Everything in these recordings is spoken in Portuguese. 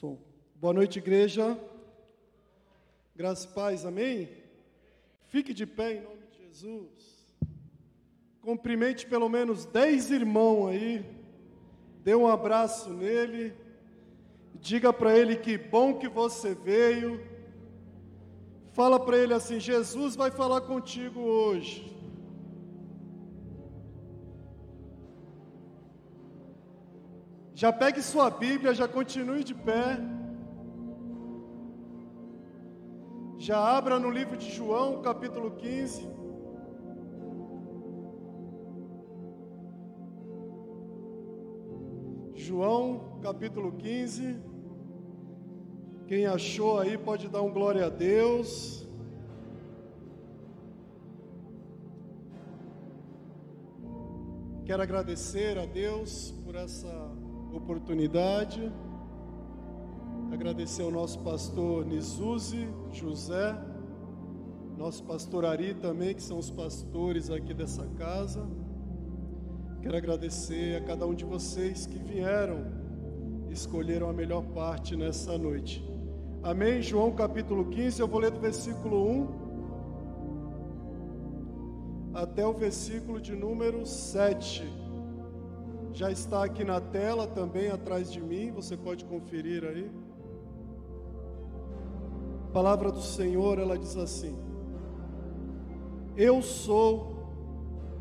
Som. Boa noite, igreja. Graça e paz, amém? Fique de pé em nome de Jesus. Cumprimente pelo menos dez irmãos aí. Dê um abraço nele. Diga para ele que bom que você veio. Fala para ele assim: Jesus vai falar contigo hoje. Já pegue sua Bíblia, já continue de pé. Já abra no livro de João, capítulo 15. João, capítulo 15. Quem achou aí pode dar um glória a Deus. Quero agradecer a Deus por essa oportunidade. Agradecer ao nosso pastor Nizuzi José, nosso pastor Ari também, que são os pastores aqui dessa casa. Quero agradecer a cada um de vocês que vieram, escolheram a melhor parte nessa noite. Amém? João capítulo 15, eu vou ler do versículo 1 até o versículo de número 7 já está aqui na tela também atrás de mim, você pode conferir aí. A palavra do Senhor, ela diz assim: Eu sou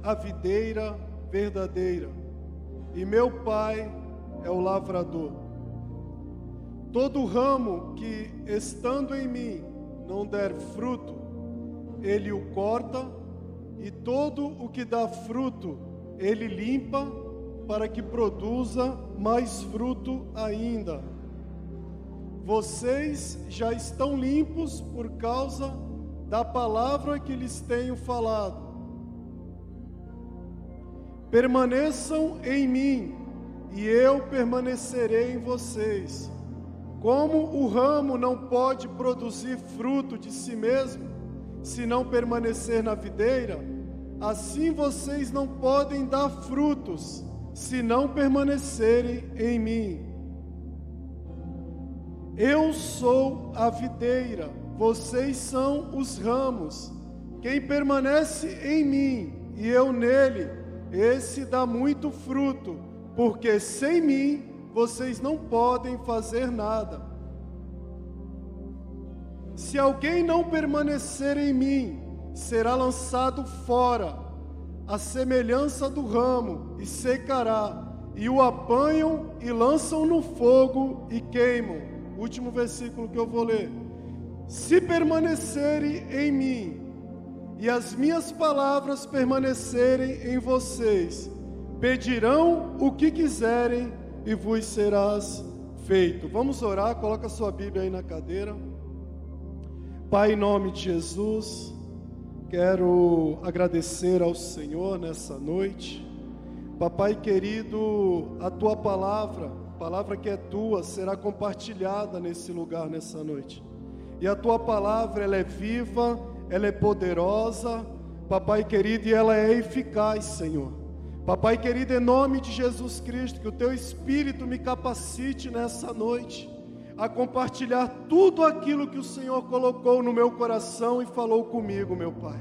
a videira verdadeira, e meu Pai é o lavrador. Todo ramo que estando em mim não der fruto, ele o corta, e todo o que dá fruto, ele limpa para que produza mais fruto ainda. Vocês já estão limpos por causa da palavra que lhes tenho falado. Permaneçam em mim, e eu permanecerei em vocês. Como o ramo não pode produzir fruto de si mesmo, se não permanecer na videira, assim vocês não podem dar frutos se não permanecerem em mim. Eu sou a videira, vocês são os ramos. Quem permanece em mim e eu nele, esse dá muito fruto, porque sem mim vocês não podem fazer nada. Se alguém não permanecer em mim, será lançado fora a semelhança do ramo, e secará, e o apanham e lançam no fogo e queimam. Último versículo que eu vou ler. Se permanecerem em mim, e as minhas palavras permanecerem em vocês, pedirão o que quiserem e vos serás feito. Vamos orar, coloca sua Bíblia aí na cadeira. Pai, em nome de Jesus, Quero agradecer ao Senhor nessa noite. Papai querido, a tua palavra, palavra que é tua, será compartilhada nesse lugar nessa noite. E a tua palavra, ela é viva, ela é poderosa, papai querido, e ela é eficaz, Senhor. Papai querido, em nome de Jesus Cristo, que o teu espírito me capacite nessa noite a compartilhar tudo aquilo que o Senhor colocou no meu coração e falou comigo, meu Pai.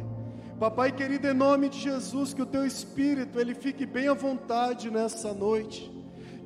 Papai querido, em nome de Jesus, que o teu espírito ele fique bem à vontade nessa noite.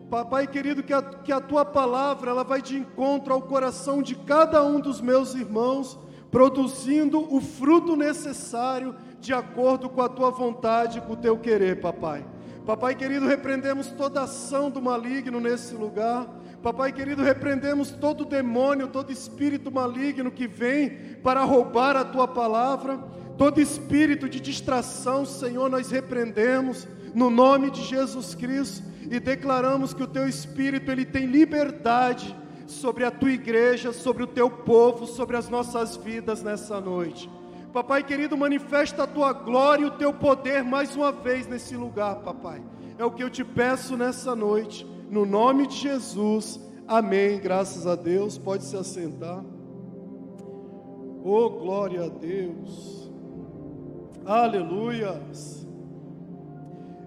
Papai querido, que a, que a tua palavra ela vai de encontro ao coração de cada um dos meus irmãos, produzindo o fruto necessário de acordo com a tua vontade, com o teu querer, papai. Papai querido, repreendemos toda ação do maligno nesse lugar. Papai querido, repreendemos todo demônio, todo espírito maligno que vem para roubar a tua palavra, todo espírito de distração, Senhor, nós repreendemos no nome de Jesus Cristo e declaramos que o teu espírito ele tem liberdade sobre a tua igreja, sobre o teu povo, sobre as nossas vidas nessa noite. Papai querido, manifesta a tua glória e o teu poder mais uma vez nesse lugar, papai. É o que eu te peço nessa noite no nome de Jesus. Amém. Graças a Deus. Pode se assentar. Oh, glória a Deus. Aleluias.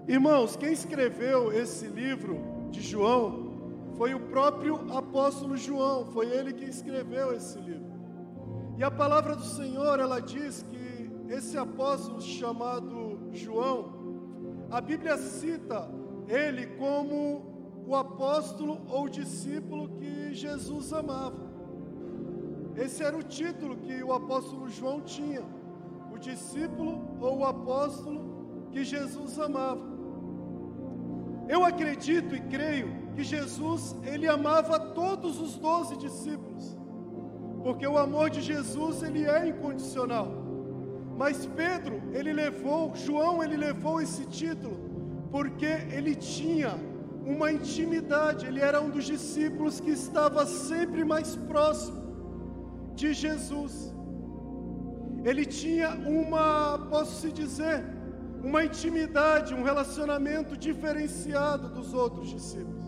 Irmãos, quem escreveu esse livro de João foi o próprio apóstolo João, foi ele que escreveu esse livro. E a palavra do Senhor, ela diz que esse apóstolo chamado João, a Bíblia cita ele como o apóstolo ou discípulo que Jesus amava. Esse era o título que o apóstolo João tinha, o discípulo ou o apóstolo que Jesus amava. Eu acredito e creio que Jesus, ele amava todos os doze discípulos, porque o amor de Jesus, ele é incondicional. Mas Pedro, ele levou, João, ele levou esse título, porque ele tinha uma intimidade, ele era um dos discípulos que estava sempre mais próximo de Jesus. Ele tinha uma, posso se dizer, uma intimidade, um relacionamento diferenciado dos outros discípulos.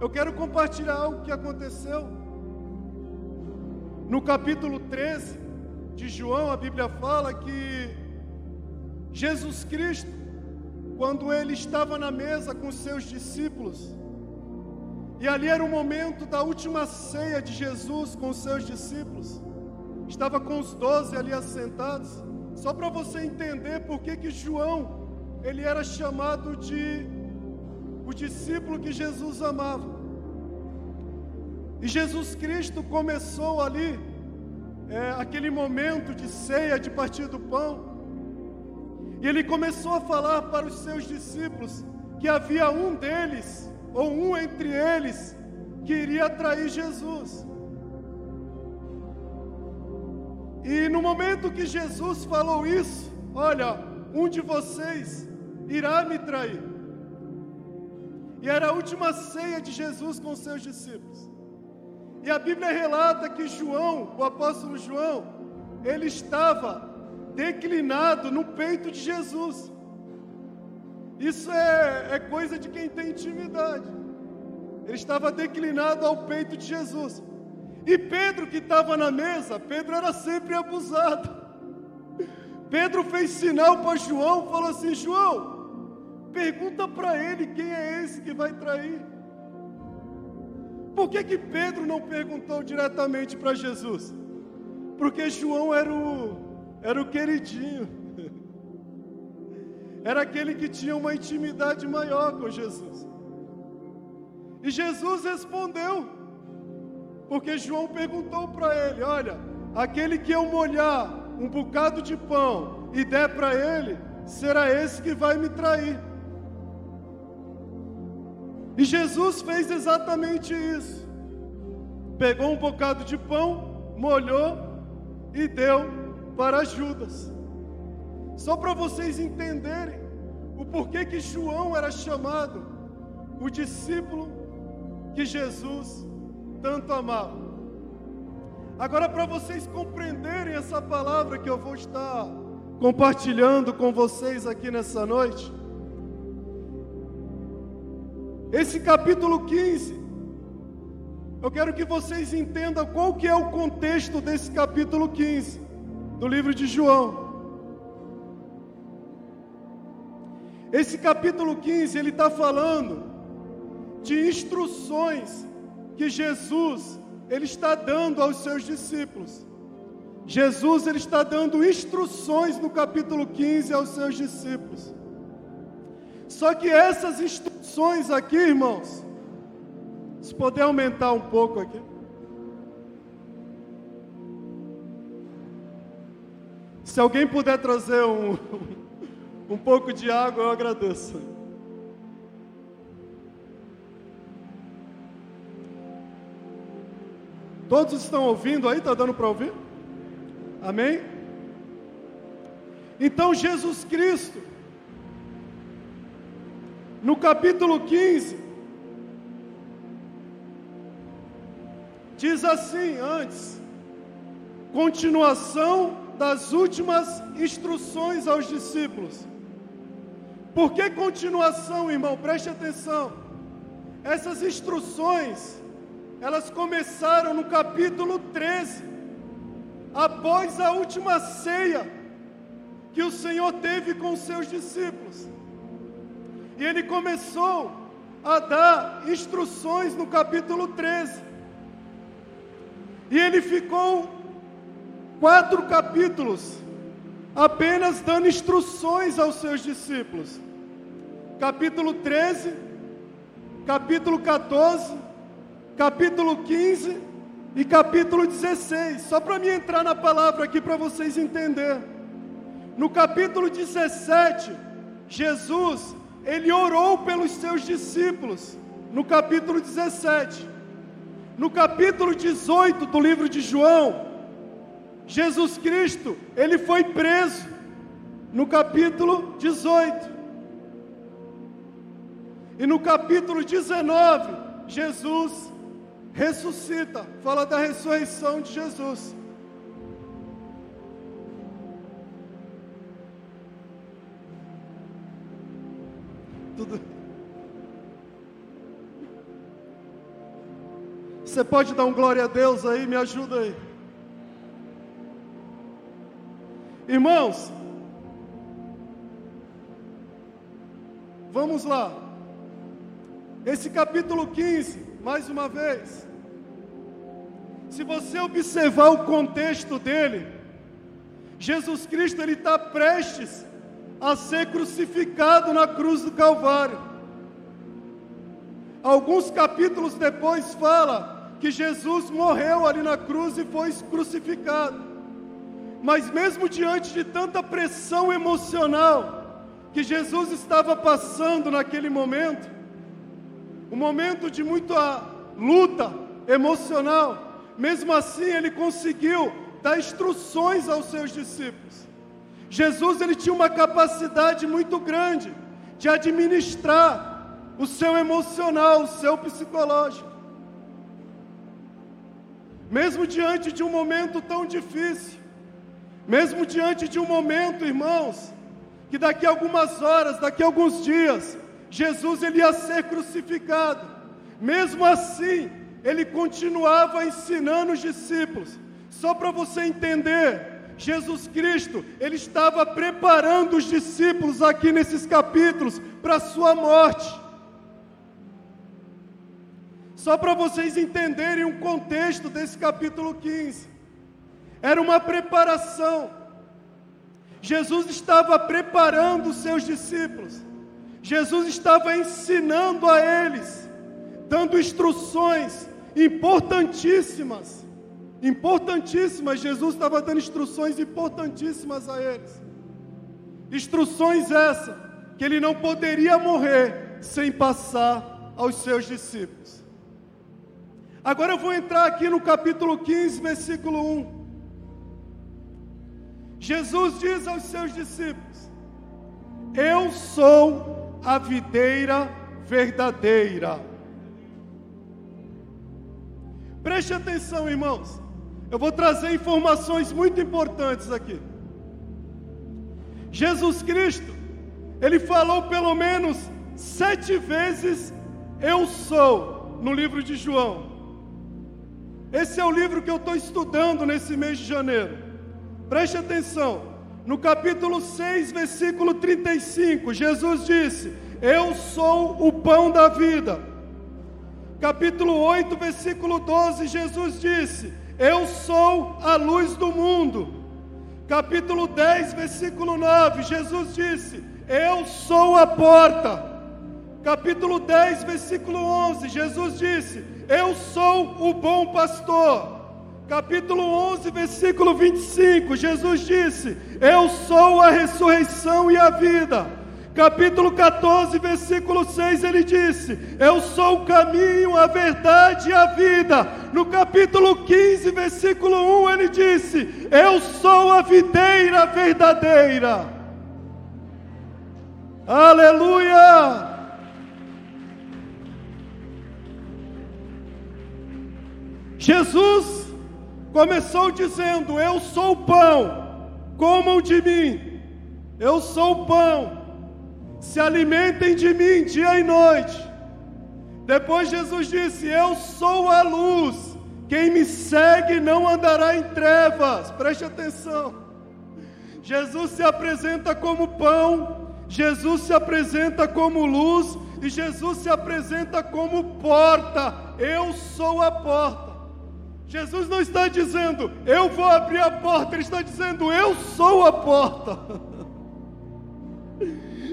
Eu quero compartilhar algo que aconteceu no capítulo 13 de João, a Bíblia fala que Jesus Cristo, quando ele estava na mesa com seus discípulos, e ali era o momento da última ceia de Jesus com seus discípulos, estava com os doze ali assentados. Só para você entender por que que João ele era chamado de o discípulo que Jesus amava. E Jesus Cristo começou ali é, aquele momento de ceia, de partir do pão. E ele começou a falar para os seus discípulos que havia um deles, ou um entre eles, que iria trair Jesus. E no momento que Jesus falou isso, olha, um de vocês irá me trair. E era a última ceia de Jesus com seus discípulos. E a Bíblia relata que João, o apóstolo João, ele estava declinado no peito de Jesus. Isso é, é coisa de quem tem intimidade. Ele estava declinado ao peito de Jesus. E Pedro, que estava na mesa, Pedro era sempre abusado. Pedro fez sinal para João, falou assim: João, pergunta para ele quem é esse que vai trair. Por que, que Pedro não perguntou diretamente para Jesus? Porque João era o, era o queridinho, era aquele que tinha uma intimidade maior com Jesus. E Jesus respondeu, porque João perguntou para ele: Olha, aquele que eu molhar um bocado de pão e der para ele, será esse que vai me trair. E Jesus fez exatamente isso. Pegou um bocado de pão, molhou e deu para Judas. Só para vocês entenderem o porquê que João era chamado o discípulo que Jesus tanto amava. Agora, para vocês compreenderem essa palavra que eu vou estar compartilhando com vocês aqui nessa noite, esse capítulo 15, eu quero que vocês entendam qual que é o contexto desse capítulo 15 do livro de João. Esse capítulo 15, ele está falando de instruções que Jesus ele está dando aos seus discípulos. Jesus ele está dando instruções no capítulo 15 aos seus discípulos. Só que essas instruções aqui, irmãos, se puder aumentar um pouco aqui. Se alguém puder trazer um, um pouco de água, eu agradeço. Todos estão ouvindo aí? Está dando para ouvir? Amém? Então Jesus Cristo, no capítulo 15, diz assim antes, continuação das últimas instruções aos discípulos. Por que continuação, irmão? Preste atenção. Essas instruções elas começaram no capítulo 13, após a última ceia que o Senhor teve com seus discípulos. E ele começou a dar instruções no capítulo 13. E ele ficou quatro capítulos apenas dando instruções aos seus discípulos. Capítulo 13, capítulo 14, capítulo 15 e capítulo 16. Só para me entrar na palavra aqui para vocês entenderem. No capítulo 17, Jesus, ele orou pelos seus discípulos. No capítulo 17. No capítulo 18 do livro de João, Jesus Cristo, ele foi preso. No capítulo 18. E no capítulo 19, Jesus ressuscita, fala da ressurreição de Jesus. Tudo. Você pode dar um glória a Deus aí? Me ajuda aí. Irmãos, vamos lá. Esse capítulo 15, mais uma vez. Se você observar o contexto dele, Jesus Cristo ele está prestes a ser crucificado na cruz do Calvário. Alguns capítulos depois fala que Jesus morreu ali na cruz e foi crucificado. Mas mesmo diante de tanta pressão emocional que Jesus estava passando naquele momento, um momento de muita luta emocional. Mesmo assim, ele conseguiu dar instruções aos seus discípulos. Jesus ele tinha uma capacidade muito grande de administrar o seu emocional, o seu psicológico. Mesmo diante de um momento tão difícil, mesmo diante de um momento, irmãos, que daqui a algumas horas, daqui a alguns dias, Jesus ele ia ser crucificado. Mesmo assim, ele continuava ensinando os discípulos. Só para você entender, Jesus Cristo, ele estava preparando os discípulos aqui nesses capítulos para a sua morte. Só para vocês entenderem o contexto desse capítulo 15. Era uma preparação. Jesus estava preparando os seus discípulos. Jesus estava ensinando a eles, dando instruções importantíssimas. Importantíssimas, Jesus estava dando instruções importantíssimas a eles. Instruções essas que ele não poderia morrer sem passar aos seus discípulos. Agora eu vou entrar aqui no capítulo 15, versículo 1. Jesus diz aos seus discípulos: Eu sou a videira verdadeira. Preste atenção, irmãos. Eu vou trazer informações muito importantes aqui. Jesus Cristo, ele falou pelo menos sete vezes: Eu sou, no livro de João. Esse é o livro que eu estou estudando nesse mês de janeiro. Preste atenção. No capítulo 6, versículo 35, Jesus disse: Eu sou o pão da vida. Capítulo 8, versículo 12, Jesus disse: Eu sou a luz do mundo. Capítulo 10, versículo 9, Jesus disse: Eu sou a porta. Capítulo 10, versículo 11, Jesus disse: Eu sou o bom pastor capítulo 11, versículo 25, Jesus disse: Eu sou a ressurreição e a vida. Capítulo 14, versículo 6, ele disse: Eu sou o caminho, a verdade e a vida. No capítulo 15, versículo 1, ele disse: Eu sou a videira verdadeira. Aleluia! Jesus Começou dizendo: Eu sou o pão, comam de mim. Eu sou o pão, se alimentem de mim dia e noite. Depois Jesus disse: Eu sou a luz, quem me segue não andará em trevas. Preste atenção. Jesus se apresenta como pão, Jesus se apresenta como luz E Jesus se apresenta como porta. Eu sou a porta. Jesus não está dizendo, eu vou abrir a porta, ele está dizendo, eu sou a porta.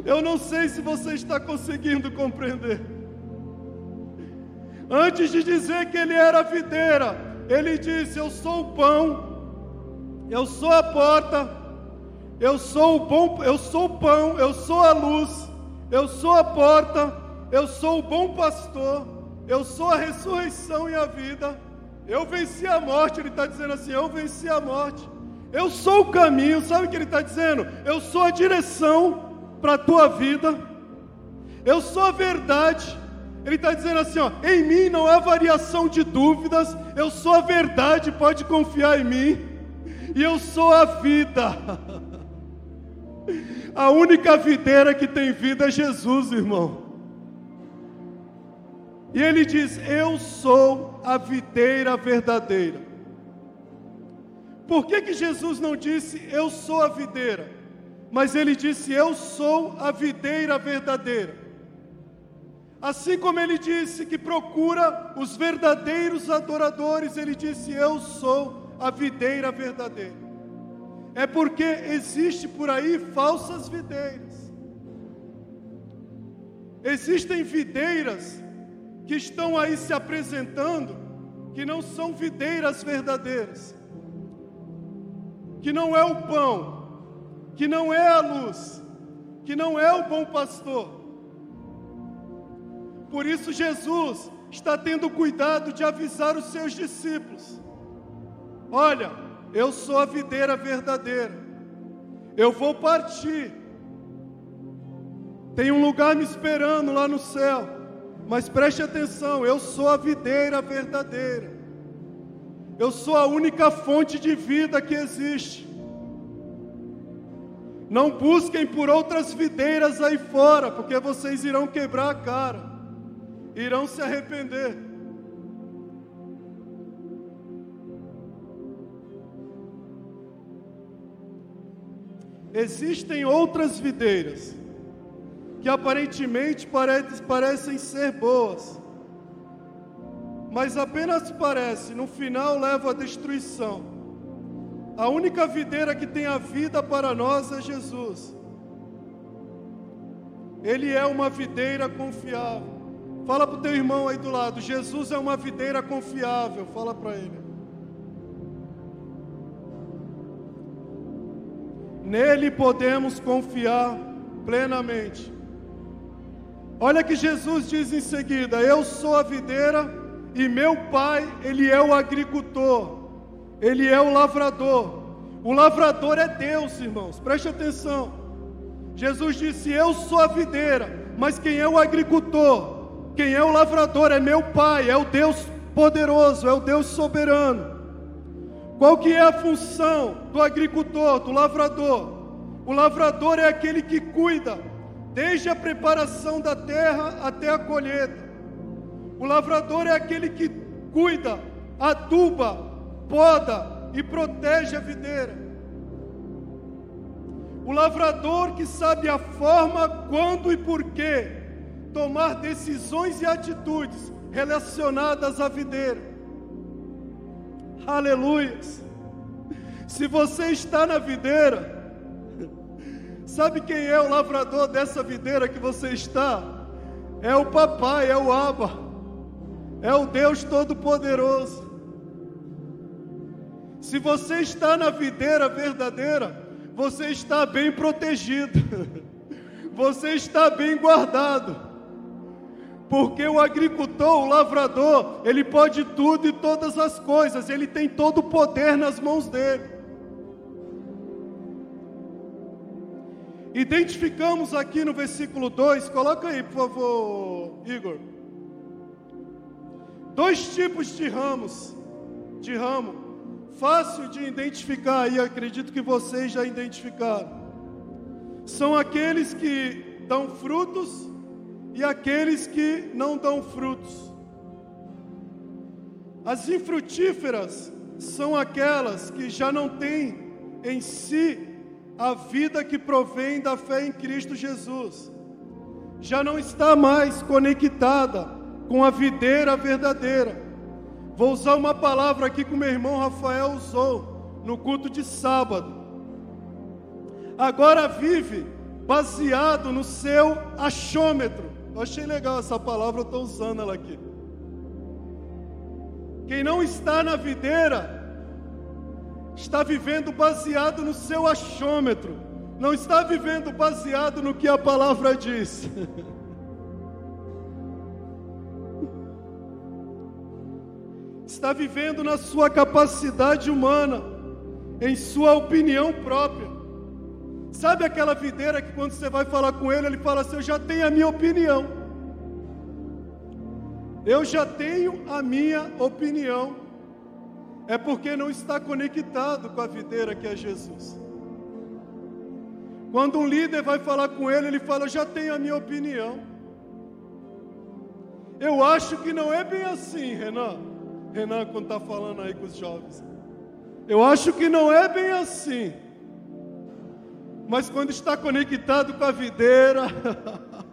Eu não sei se você está conseguindo compreender. Antes de dizer que ele era a videira, ele disse: Eu sou o pão, eu sou a porta, eu sou o bom, eu sou o pão, eu sou a luz, eu sou a porta, eu sou o bom pastor, eu sou a ressurreição e a vida. Eu venci a morte, ele está dizendo assim: Eu venci a morte. Eu sou o caminho, sabe o que ele está dizendo? Eu sou a direção para a tua vida. Eu sou a verdade. Ele está dizendo assim: ó, em mim não há variação de dúvidas. Eu sou a verdade, pode confiar em mim. E eu sou a vida. A única videira que tem vida é Jesus, irmão. E ele diz: Eu sou a videira verdadeira. Por que, que Jesus não disse eu sou a videira? Mas ele disse eu sou a videira verdadeira. Assim como ele disse que procura os verdadeiros adoradores, ele disse eu sou a videira verdadeira. É porque existe por aí falsas videiras. Existem videiras que estão aí se apresentando que não são videiras verdadeiras, que não é o pão, que não é a luz, que não é o bom pastor. Por isso, Jesus está tendo cuidado de avisar os seus discípulos: olha, eu sou a videira verdadeira, eu vou partir, tem um lugar me esperando lá no céu. Mas preste atenção, eu sou a videira verdadeira. Eu sou a única fonte de vida que existe. Não busquem por outras videiras aí fora, porque vocês irão quebrar a cara, irão se arrepender. Existem outras videiras que aparentemente parecem ser boas, mas apenas parece, no final leva à destruição. A única videira que tem a vida para nós é Jesus. Ele é uma videira confiável. Fala para o teu irmão aí do lado: Jesus é uma videira confiável. Fala para ele. Nele podemos confiar plenamente. Olha que Jesus diz em seguida: Eu sou a videira e meu pai, ele é o agricultor, ele é o lavrador. O lavrador é Deus, irmãos, preste atenção. Jesus disse: Eu sou a videira, mas quem é o agricultor, quem é o lavrador é meu pai, é o Deus poderoso, é o Deus soberano. Qual que é a função do agricultor, do lavrador? O lavrador é aquele que cuida desde a preparação da terra até a colheita. O lavrador é aquele que cuida, aduba, poda e protege a videira. O lavrador que sabe a forma, quando e porquê tomar decisões e atitudes relacionadas à videira. Aleluias. Se você está na videira, Sabe quem é o lavrador dessa videira que você está? É o papai, é o Abba, é o Deus Todo-Poderoso. Se você está na videira verdadeira, você está bem protegido, você está bem guardado, porque o agricultor, o lavrador, ele pode tudo e todas as coisas, ele tem todo o poder nas mãos dele. Identificamos aqui no versículo 2, coloca aí, por favor, Igor. Dois tipos de ramos, de ramo, fácil de identificar e acredito que vocês já identificaram. São aqueles que dão frutos e aqueles que não dão frutos. As infrutíferas são aquelas que já não têm em si a vida que provém da fé em Cristo Jesus. já não está mais conectada com a videira verdadeira. Vou usar uma palavra aqui que o meu irmão Rafael usou no culto de sábado. Agora vive baseado no seu achômetro. Eu achei legal essa palavra, eu estou usando ela aqui. Quem não está na videira está vivendo baseado no seu achômetro, não está vivendo baseado no que a palavra diz. está vivendo na sua capacidade humana, em sua opinião própria. Sabe aquela videira que quando você vai falar com ele, ele fala assim: Eu já tenho a minha opinião. Eu já tenho a minha opinião. É porque não está conectado com a videira que é Jesus. Quando um líder vai falar com ele, ele fala: já tenho a minha opinião. Eu acho que não é bem assim, Renan. Renan, quando está falando aí com os jovens. Eu acho que não é bem assim. Mas quando está conectado com a videira,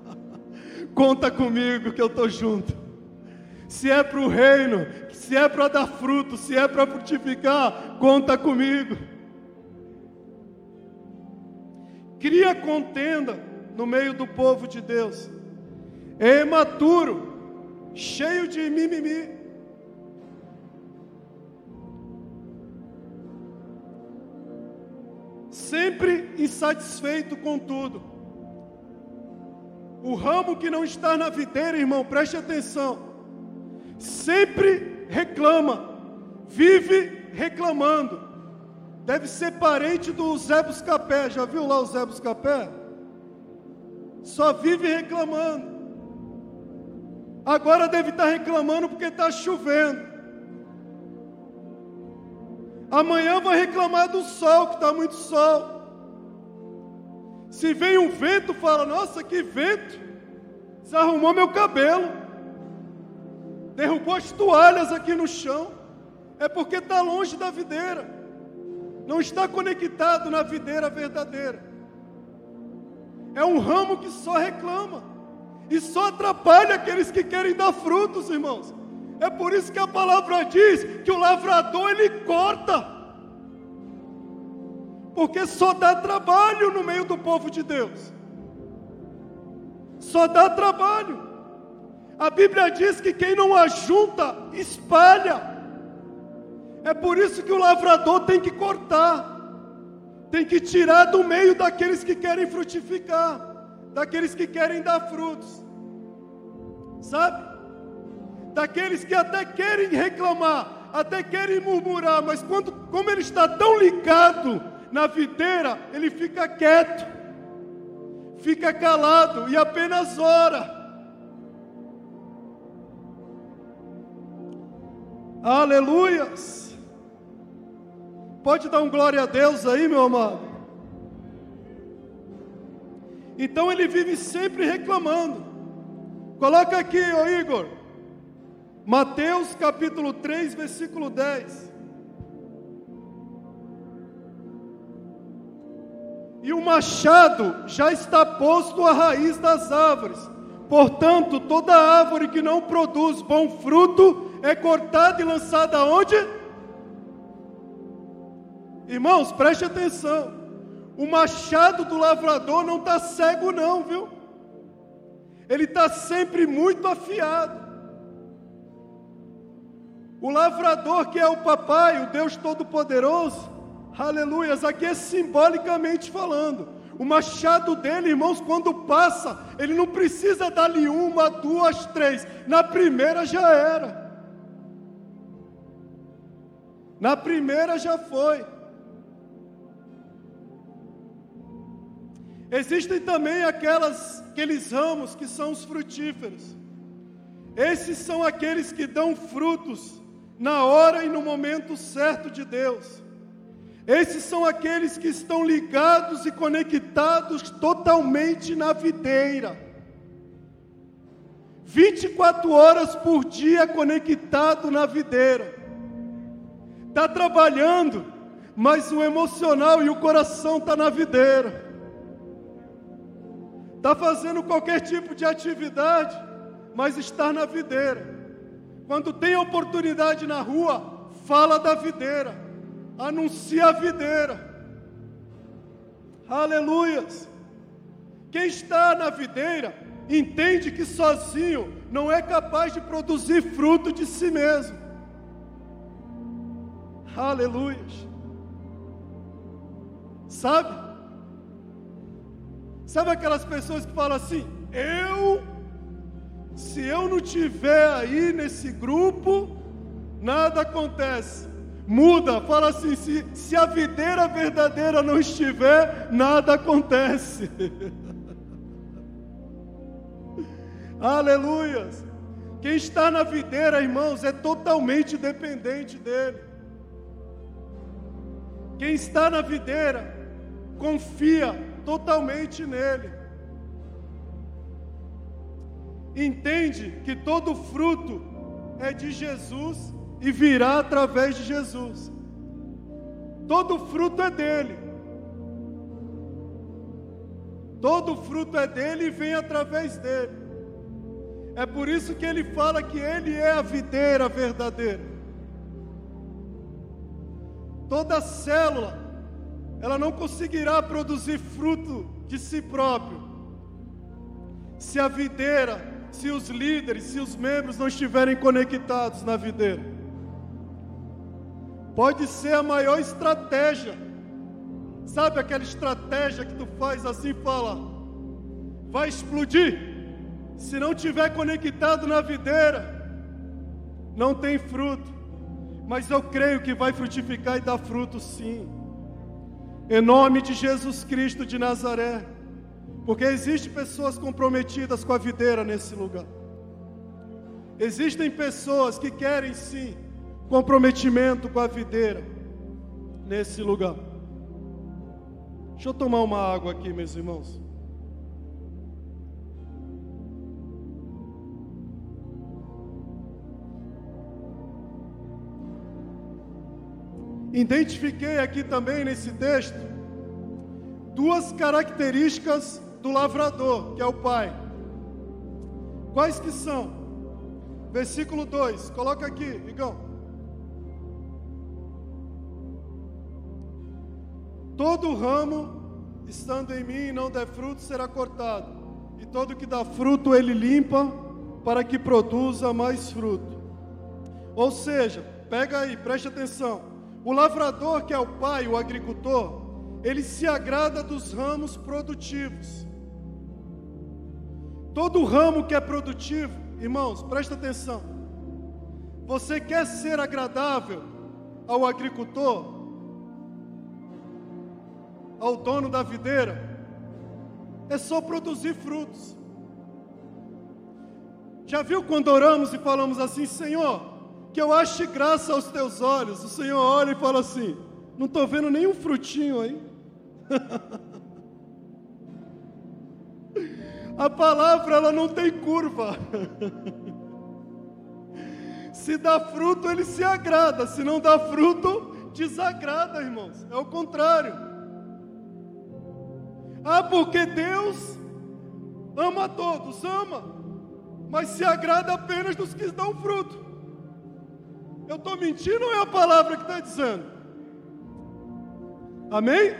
conta comigo que eu estou junto. Se é para o reino, se é para dar fruto, se é para frutificar, conta comigo. Cria contenda no meio do povo de Deus. É imaturo, cheio de mimimi. sempre insatisfeito com tudo. O ramo que não está na videira, irmão, preste atenção, sempre reclama, vive reclamando. Deve ser parente do Zé Buscapé, já viu lá o Zé Buscapé? Só vive reclamando. Agora deve estar reclamando porque está chovendo. Amanhã vai reclamar do sol, que está muito sol. Se vem um vento, fala: Nossa, que vento! Você arrumou meu cabelo, derrubou as toalhas aqui no chão. É porque está longe da videira, não está conectado na videira verdadeira. É um ramo que só reclama e só atrapalha aqueles que querem dar frutos, irmãos. É por isso que a palavra diz que o lavrador ele corta. Porque só dá trabalho no meio do povo de Deus. Só dá trabalho. A Bíblia diz que quem não ajunta, espalha. É por isso que o lavrador tem que cortar. Tem que tirar do meio daqueles que querem frutificar, daqueles que querem dar frutos. Sabe? daqueles que até querem reclamar, até querem murmurar, mas quando, como ele está tão ligado na videira, ele fica quieto, fica calado e apenas ora. Aleluias! Pode dar um glória a Deus aí, meu amado? Então ele vive sempre reclamando. Coloca aqui, ô Igor. Mateus capítulo 3, versículo 10. E o machado já está posto à raiz das árvores. Portanto, toda árvore que não produz bom fruto é cortada e lançada aonde? Irmãos, preste atenção. O machado do lavrador não está cego, não, viu? Ele está sempre muito afiado. O lavrador que é o papai, o Deus Todo-Poderoso, aleluias, aqui é simbolicamente falando. O machado dele, irmãos, quando passa, ele não precisa dar-lhe uma, duas, três. Na primeira já era. Na primeira já foi. Existem também aquelas, aqueles ramos que são os frutíferos. Esses são aqueles que dão frutos na hora e no momento certo de Deus. Esses são aqueles que estão ligados e conectados totalmente na videira. 24 horas por dia conectado na videira. Está trabalhando, mas o emocional e o coração está na videira. está fazendo qualquer tipo de atividade, mas está na videira. Quando tem oportunidade na rua, fala da videira, anuncia a videira. Aleluias. Quem está na videira entende que sozinho não é capaz de produzir fruto de si mesmo. Aleluias. Sabe? Sabe aquelas pessoas que falam assim: eu, se eu não tiver aí nesse grupo, nada acontece. Muda, fala assim: se, se a videira verdadeira não estiver, nada acontece. Aleluias. Quem está na videira, irmãos, é totalmente dependente dele. Quem está na videira, confia totalmente nele. Entende que todo fruto é de Jesus e virá através de Jesus. Todo fruto é dele. Todo fruto é dele e vem através dele. É por isso que ele fala que ele é a videira verdadeira. Toda célula, ela não conseguirá produzir fruto de si próprio. Se a videira, se os líderes, se os membros não estiverem conectados na videira. Pode ser a maior estratégia. Sabe aquela estratégia que tu faz assim, fala, vai explodir? Se não tiver conectado na videira, não tem fruto. Mas eu creio que vai frutificar e dar fruto sim. Em nome de Jesus Cristo de Nazaré. Porque existem pessoas comprometidas com a videira nesse lugar. Existem pessoas que querem sim comprometimento com a videira nesse lugar. Deixa eu tomar uma água aqui, meus irmãos. Identifiquei aqui também nesse texto duas características do lavrador, que é o pai. Quais que são? Versículo 2, coloca aqui, Igão. Todo ramo estando em mim e não der fruto será cortado, e todo que dá fruto ele limpa para que produza mais fruto. Ou seja, pega aí, preste atenção. O lavrador, que é o pai, o agricultor, ele se agrada dos ramos produtivos. Todo ramo que é produtivo, irmãos, presta atenção. Você quer ser agradável ao agricultor, ao dono da videira? É só produzir frutos. Já viu quando oramos e falamos assim, Senhor, que eu ache graça aos teus olhos. O Senhor olha e fala assim: Não estou vendo nenhum frutinho aí. A palavra ela não tem curva. Se dá fruto, ele se agrada. Se não dá fruto, desagrada, irmãos. É o contrário. Ah, porque Deus ama a todos, ama, mas se agrada apenas dos que dão fruto. Eu estou mentindo ou é a palavra que está dizendo? Amém?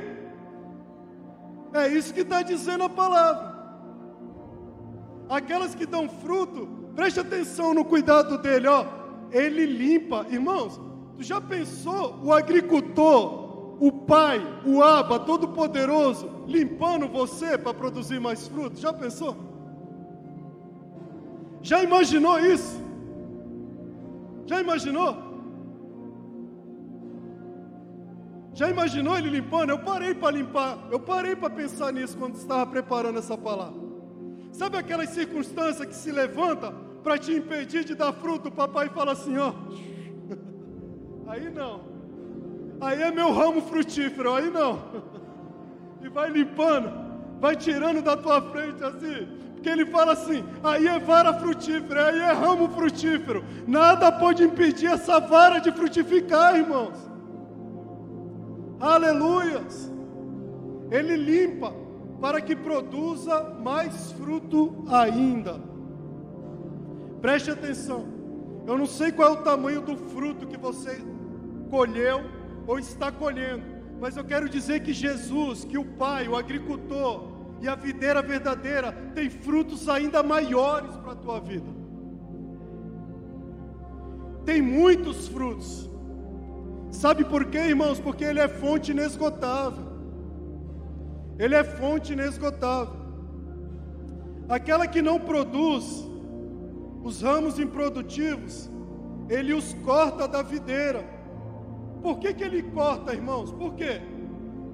É isso que está dizendo a palavra. Aquelas que dão fruto, preste atenção no cuidado dele, ó. Ele limpa, irmãos. Tu já pensou o agricultor, o pai, o aba, todo poderoso, limpando você para produzir mais frutos? Já pensou? Já imaginou isso? Já imaginou? Já imaginou ele limpando? Eu parei para limpar, eu parei para pensar nisso quando estava preparando essa palavra. Sabe aquelas circunstâncias que se levanta para te impedir de dar fruto? O papai fala assim: ó, aí não, aí é meu ramo frutífero, aí não. E vai limpando, vai tirando da tua frente assim, porque ele fala assim: aí é vara frutífera, aí é ramo frutífero. Nada pode impedir essa vara de frutificar, irmãos. Aleluias. Ele limpa. para que produza mais fruto ainda. Preste atenção. Eu não sei qual é o tamanho do fruto que você colheu ou está colhendo, mas eu quero dizer que Jesus, que o Pai, o agricultor e a videira verdadeira tem frutos ainda maiores para a tua vida. Tem muitos frutos. Sabe por quê, irmãos? Porque ele é fonte inesgotável. Ele é fonte inesgotável. Aquela que não produz os ramos improdutivos, ele os corta da videira. Por que, que ele corta, irmãos? Por quê?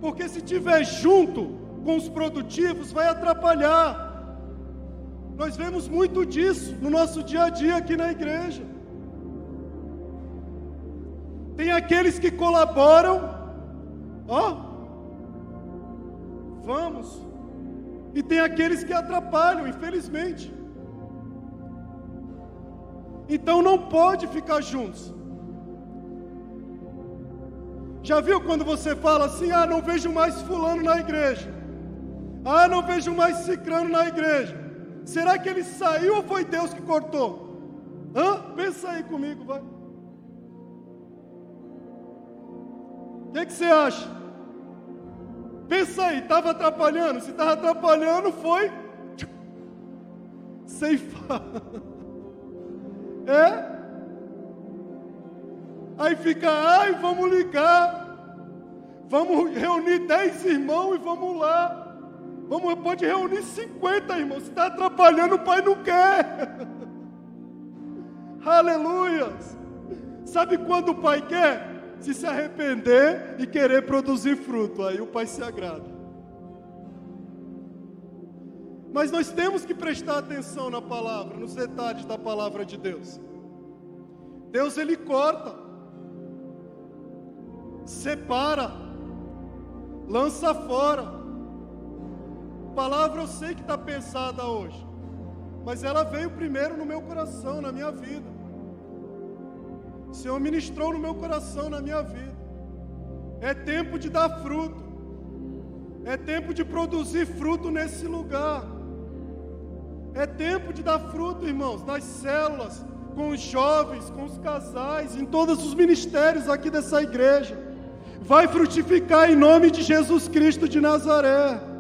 Porque se tiver junto com os produtivos, vai atrapalhar. Nós vemos muito disso no nosso dia a dia aqui na igreja. Tem aqueles que colaboram, ó, vamos, e tem aqueles que atrapalham, infelizmente. Então não pode ficar juntos. Já viu quando você fala assim: ah, não vejo mais fulano na igreja, ah, não vejo mais cicrano na igreja. Será que ele saiu ou foi Deus que cortou? Hã? Pensa aí comigo, vai. O que, que você acha? Pensa aí, estava atrapalhando? Se estava atrapalhando, foi ceifar. É? Aí fica, ai, vamos ligar. Vamos reunir dez irmãos e vamos lá. Vamos, pode reunir 50 irmãos. Se está atrapalhando, o pai não quer. Aleluias. Sabe quando o pai quer? se se arrepender e querer produzir fruto, aí o Pai se agrada. Mas nós temos que prestar atenção na palavra, nos detalhes da palavra de Deus. Deus ele corta, separa, lança fora. Palavra eu sei que está pensada hoje, mas ela veio primeiro no meu coração, na minha vida. O Senhor ministrou no meu coração, na minha vida. É tempo de dar fruto. É tempo de produzir fruto nesse lugar. É tempo de dar fruto, irmãos, nas células, com os jovens, com os casais, em todos os ministérios aqui dessa igreja. Vai frutificar em nome de Jesus Cristo de Nazaré.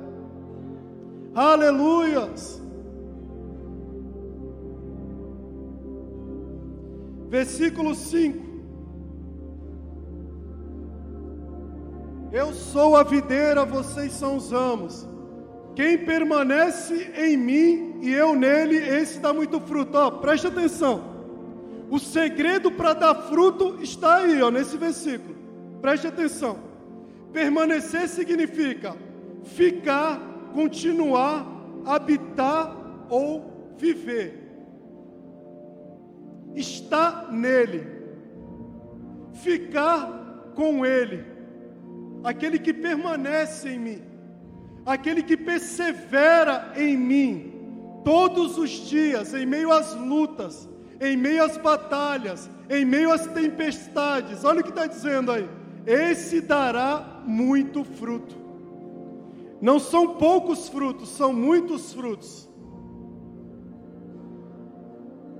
Aleluias. Versículo 5. Eu sou a videira, vocês são os ramos. Quem permanece em mim e eu nele, esse dá muito fruto. Ó, preste atenção. O segredo para dar fruto está aí, ó, nesse versículo. Preste atenção. Permanecer significa ficar, continuar, habitar ou viver. Está nele, ficar com ele, aquele que permanece em mim, aquele que persevera em mim, todos os dias, em meio às lutas, em meio às batalhas, em meio às tempestades, olha o que está dizendo aí, esse dará muito fruto. Não são poucos frutos, são muitos frutos.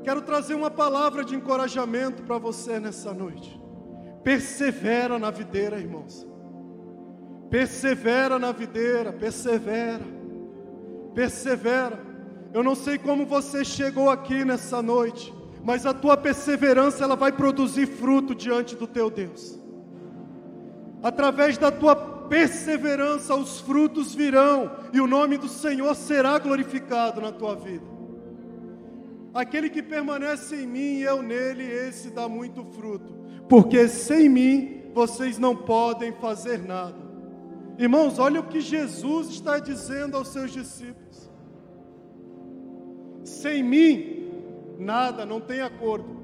Quero trazer uma palavra de encorajamento para você nessa noite. Persevera na videira, irmãos. Persevera na videira, persevera. Persevera. Eu não sei como você chegou aqui nessa noite, mas a tua perseverança ela vai produzir fruto diante do teu Deus. Através da tua perseverança os frutos virão e o nome do Senhor será glorificado na tua vida. Aquele que permanece em mim e eu nele, esse dá muito fruto, porque sem mim vocês não podem fazer nada. Irmãos, olha o que Jesus está dizendo aos seus discípulos: sem mim, nada, não tem acordo.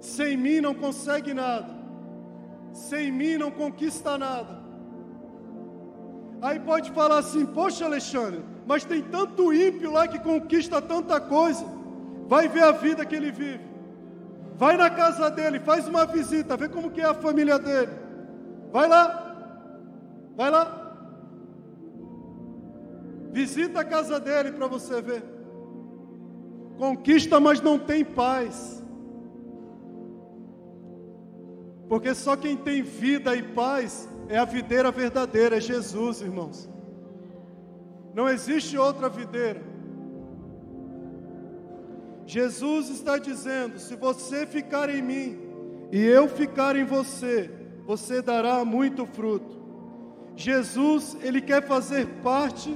Sem mim não consegue nada. Sem mim não conquista nada. Aí pode falar assim: Poxa, Alexandre, mas tem tanto ímpio lá que conquista tanta coisa. Vai ver a vida que ele vive. Vai na casa dele, faz uma visita, vê como que é a família dele. Vai lá. Vai lá. Visita a casa dele para você ver. Conquista, mas não tem paz. Porque só quem tem vida e paz é a videira verdadeira, é Jesus, irmãos. Não existe outra videira. Jesus está dizendo: se você ficar em mim e eu ficar em você, você dará muito fruto. Jesus, ele quer fazer parte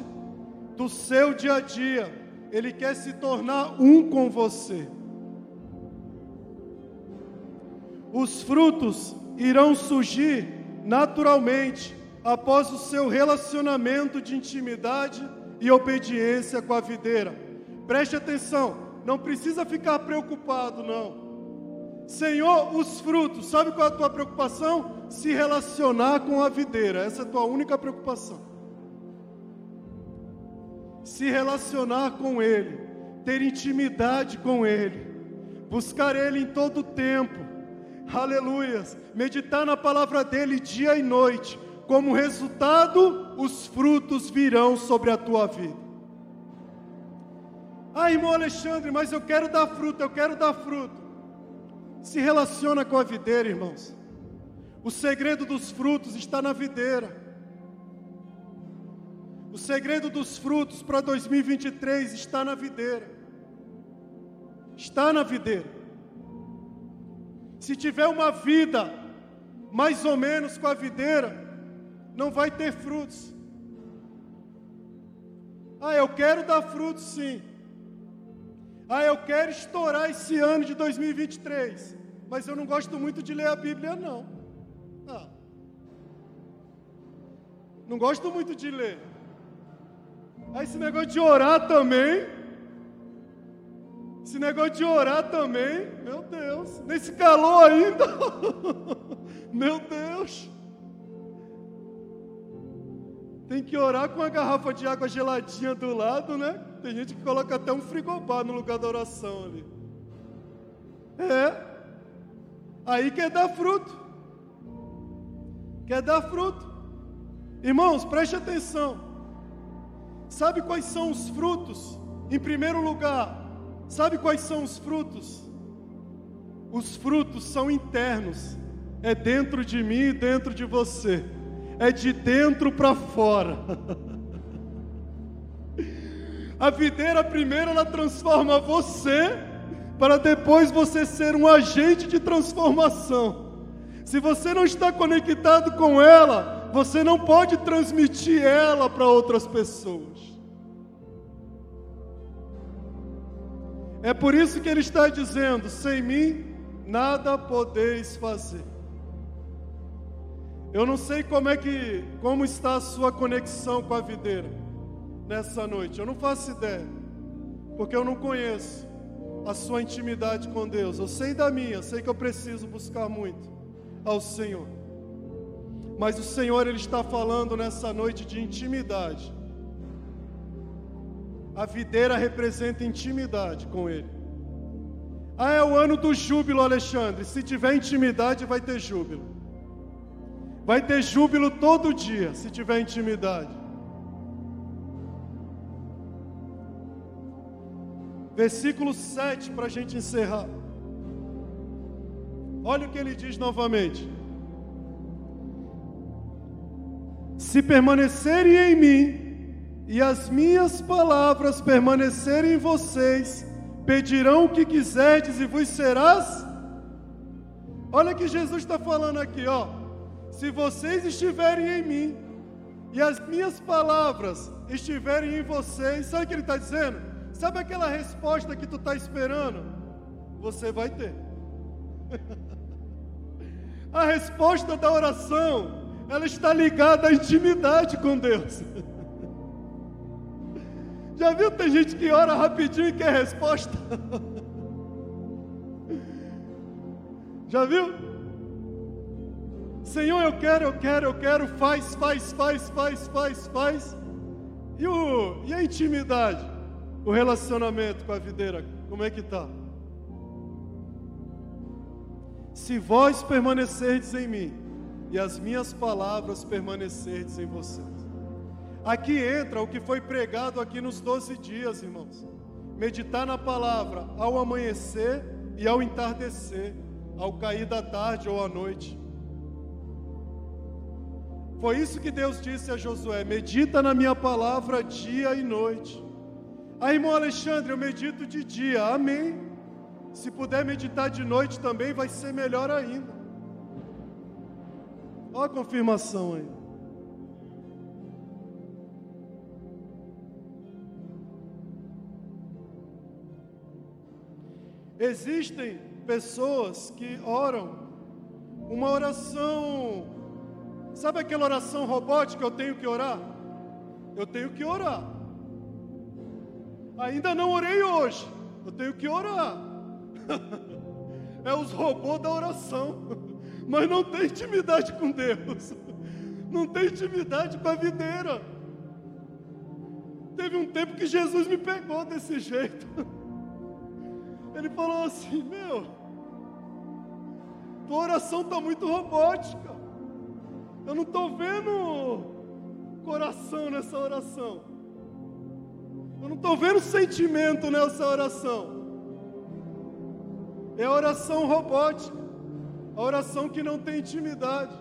do seu dia a dia, ele quer se tornar um com você. Os frutos irão surgir naturalmente após o seu relacionamento de intimidade e obediência com a videira. Preste atenção, não precisa ficar preocupado, não. Senhor, os frutos, sabe qual é a tua preocupação? Se relacionar com a videira, essa é a tua única preocupação. Se relacionar com Ele, ter intimidade com Ele, buscar Ele em todo o tempo, aleluias, meditar na palavra dEle dia e noite, como resultado, os frutos virão sobre a tua vida. Ah, irmão Alexandre, mas eu quero dar fruto, eu quero dar fruto. Se relaciona com a videira, irmãos. O segredo dos frutos está na videira. O segredo dos frutos para 2023 está na videira. Está na videira. Se tiver uma vida mais ou menos com a videira, não vai ter frutos. Ah, eu quero dar frutos sim. Ah, eu quero estourar esse ano de 2023, mas eu não gosto muito de ler a Bíblia, não. Ah. Não gosto muito de ler. Ah, esse negócio de orar também. Esse negócio de orar também, meu Deus, nesse calor ainda. meu Deus. Tem que orar com uma garrafa de água geladinha do lado, né? Tem gente que coloca até um frigobar no lugar da oração ali. É. Aí quer dar fruto. Quer dar fruto. Irmãos, preste atenção. Sabe quais são os frutos? Em primeiro lugar, sabe quais são os frutos? Os frutos são internos. É dentro de mim e dentro de você é de dentro para fora. A videira primeiro ela transforma você para depois você ser um agente de transformação. Se você não está conectado com ela, você não pode transmitir ela para outras pessoas. É por isso que ele está dizendo: sem mim nada podeis fazer. Eu não sei como é que, como está a sua conexão com a videira nessa noite. Eu não faço ideia, porque eu não conheço a sua intimidade com Deus. Eu sei da minha, sei que eu preciso buscar muito ao Senhor. Mas o Senhor ele está falando nessa noite de intimidade. A videira representa intimidade com ele. Ah, é o ano do júbilo, Alexandre. Se tiver intimidade, vai ter júbilo. Vai ter júbilo todo dia, se tiver intimidade. Versículo 7 para a gente encerrar. Olha o que ele diz novamente. Se permanecerem em mim e as minhas palavras permanecerem em vocês, pedirão o que quiserdes e vos serás. Olha que Jesus está falando aqui, ó. Se vocês estiverem em mim e as minhas palavras estiverem em vocês, sabe o que ele está dizendo? Sabe aquela resposta que tu está esperando? Você vai ter. A resposta da oração, ela está ligada à intimidade com Deus. Já viu? Tem gente que ora rapidinho e quer resposta. Já viu? Senhor, eu quero, eu quero, eu quero, faz, faz, faz, faz, faz, faz. E, o, e a intimidade, o relacionamento com a videira, como é que está? Se vós permanecerdes em mim e as minhas palavras permanecerdes em vocês. Aqui entra o que foi pregado aqui nos 12 dias, irmãos. Meditar na palavra ao amanhecer e ao entardecer, ao cair da tarde ou à noite. Foi isso que Deus disse a Josué: medita na minha palavra dia e noite. Aí, irmão Alexandre, eu medito de dia, amém. Se puder meditar de noite também, vai ser melhor ainda. Olha a confirmação aí. Existem pessoas que oram uma oração, sabe aquela oração robótica? Eu tenho que orar? Eu tenho que orar. Ainda não orei hoje, eu tenho que orar. é os robôs da oração, mas não tem intimidade com Deus, não tem intimidade com a videira. Teve um tempo que Jesus me pegou desse jeito. Ele falou assim: Meu, tua oração está muito robótica. Eu não estou vendo coração nessa oração. Eu não estou vendo sentimento nessa oração. É a oração robótica, a oração que não tem intimidade.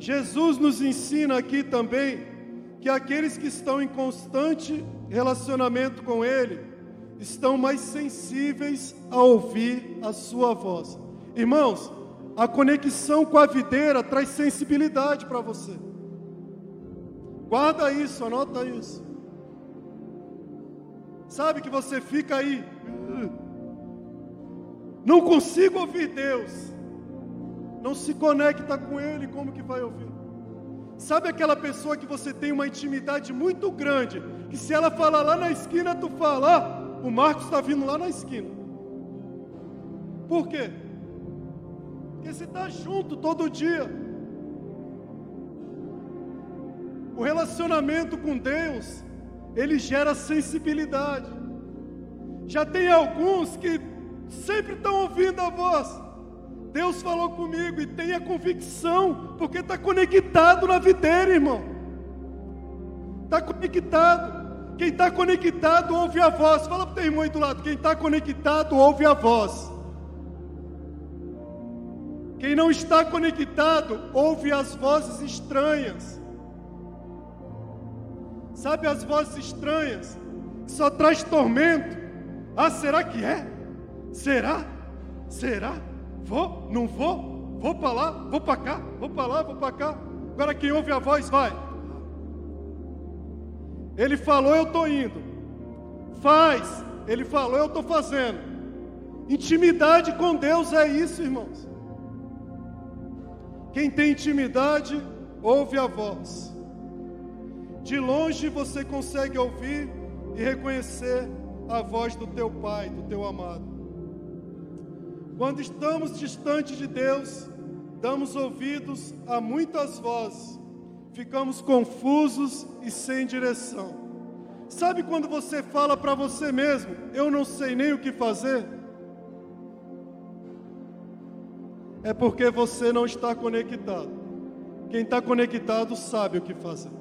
Jesus nos ensina aqui também que aqueles que estão em constante relacionamento com Ele estão mais sensíveis a ouvir a Sua voz. Irmãos, a conexão com a videira traz sensibilidade para você. Guarda isso, anota isso. Sabe que você fica aí, não consigo ouvir Deus, não se conecta com Ele, como que vai ouvir? Sabe aquela pessoa que você tem uma intimidade muito grande, que se ela falar lá na esquina, tu fala, ah, o Marcos está vindo lá na esquina. Por quê? Porque você está junto todo dia. O relacionamento com Deus, ele gera sensibilidade. Já tem alguns que sempre estão ouvindo a voz, Deus falou comigo e tenha convicção, porque está conectado na videira, irmão. Está conectado. Quem está conectado ouve a voz. Fala para o teu irmão aí do lado. Quem está conectado ouve a voz. Quem não está conectado ouve as vozes estranhas. Sabe as vozes estranhas? Só traz tormento. Ah, será que é? Será? Será? Vou, não vou, vou para lá, vou para cá, vou para lá, vou para cá. Agora quem ouve a voz vai. Ele falou, eu estou indo. Faz, ele falou, eu estou fazendo. Intimidade com Deus é isso, irmãos. Quem tem intimidade, ouve a voz. De longe você consegue ouvir e reconhecer a voz do teu Pai, do teu amado. Quando estamos distantes de Deus, damos ouvidos a muitas vozes, ficamos confusos e sem direção. Sabe quando você fala para você mesmo, eu não sei nem o que fazer? É porque você não está conectado. Quem está conectado sabe o que fazer.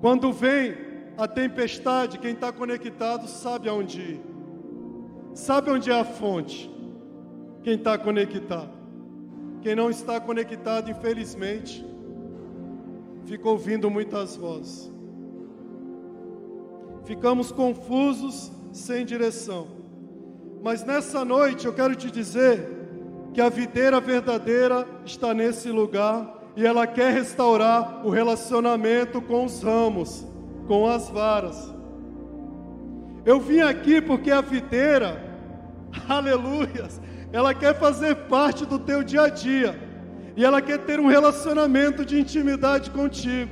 Quando vem a tempestade, quem está conectado sabe aonde ir. Sabe onde é a fonte? Quem está conectado. Quem não está conectado, infelizmente, fica ouvindo muitas vozes. Ficamos confusos, sem direção. Mas nessa noite eu quero te dizer que a videira verdadeira está nesse lugar e ela quer restaurar o relacionamento com os ramos, com as varas. Eu vim aqui porque a videira aleluias, ela quer fazer parte do teu dia a dia, e ela quer ter um relacionamento de intimidade contigo.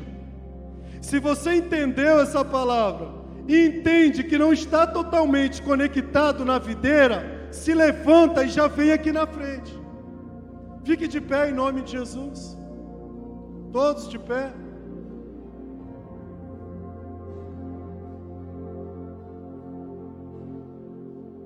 Se você entendeu essa palavra e entende que não está totalmente conectado na videira, se levanta e já vem aqui na frente. Fique de pé em nome de Jesus. Todos de pé.